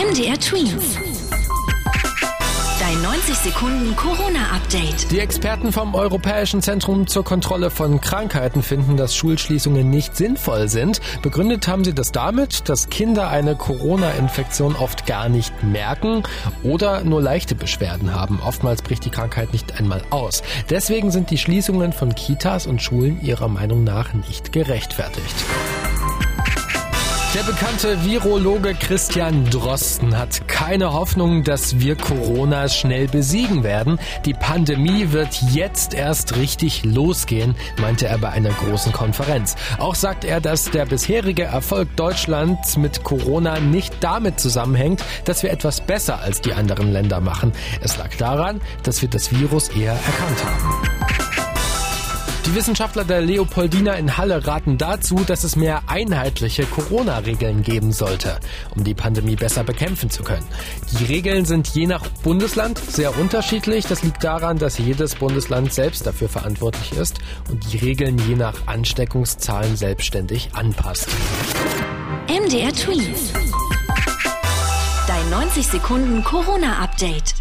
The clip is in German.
MDR Twins. Dein 90 Sekunden Corona-Update. Die Experten vom Europäischen Zentrum zur Kontrolle von Krankheiten finden, dass Schulschließungen nicht sinnvoll sind. Begründet haben sie das damit, dass Kinder eine Corona-Infektion oft gar nicht merken oder nur leichte Beschwerden haben. Oftmals bricht die Krankheit nicht einmal aus. Deswegen sind die Schließungen von Kitas und Schulen ihrer Meinung nach nicht gerechtfertigt. Der bekannte Virologe Christian Drosten hat keine Hoffnung, dass wir Corona schnell besiegen werden. Die Pandemie wird jetzt erst richtig losgehen, meinte er bei einer großen Konferenz. Auch sagt er, dass der bisherige Erfolg Deutschlands mit Corona nicht damit zusammenhängt, dass wir etwas besser als die anderen Länder machen. Es lag daran, dass wir das Virus eher erkannt haben. Die Wissenschaftler der Leopoldina in Halle raten dazu, dass es mehr einheitliche Corona-Regeln geben sollte, um die Pandemie besser bekämpfen zu können. Die Regeln sind je nach Bundesland sehr unterschiedlich. Das liegt daran, dass jedes Bundesland selbst dafür verantwortlich ist und die Regeln je nach Ansteckungszahlen selbstständig anpasst. MDR Twins. Dein 90 Sekunden Corona-Update.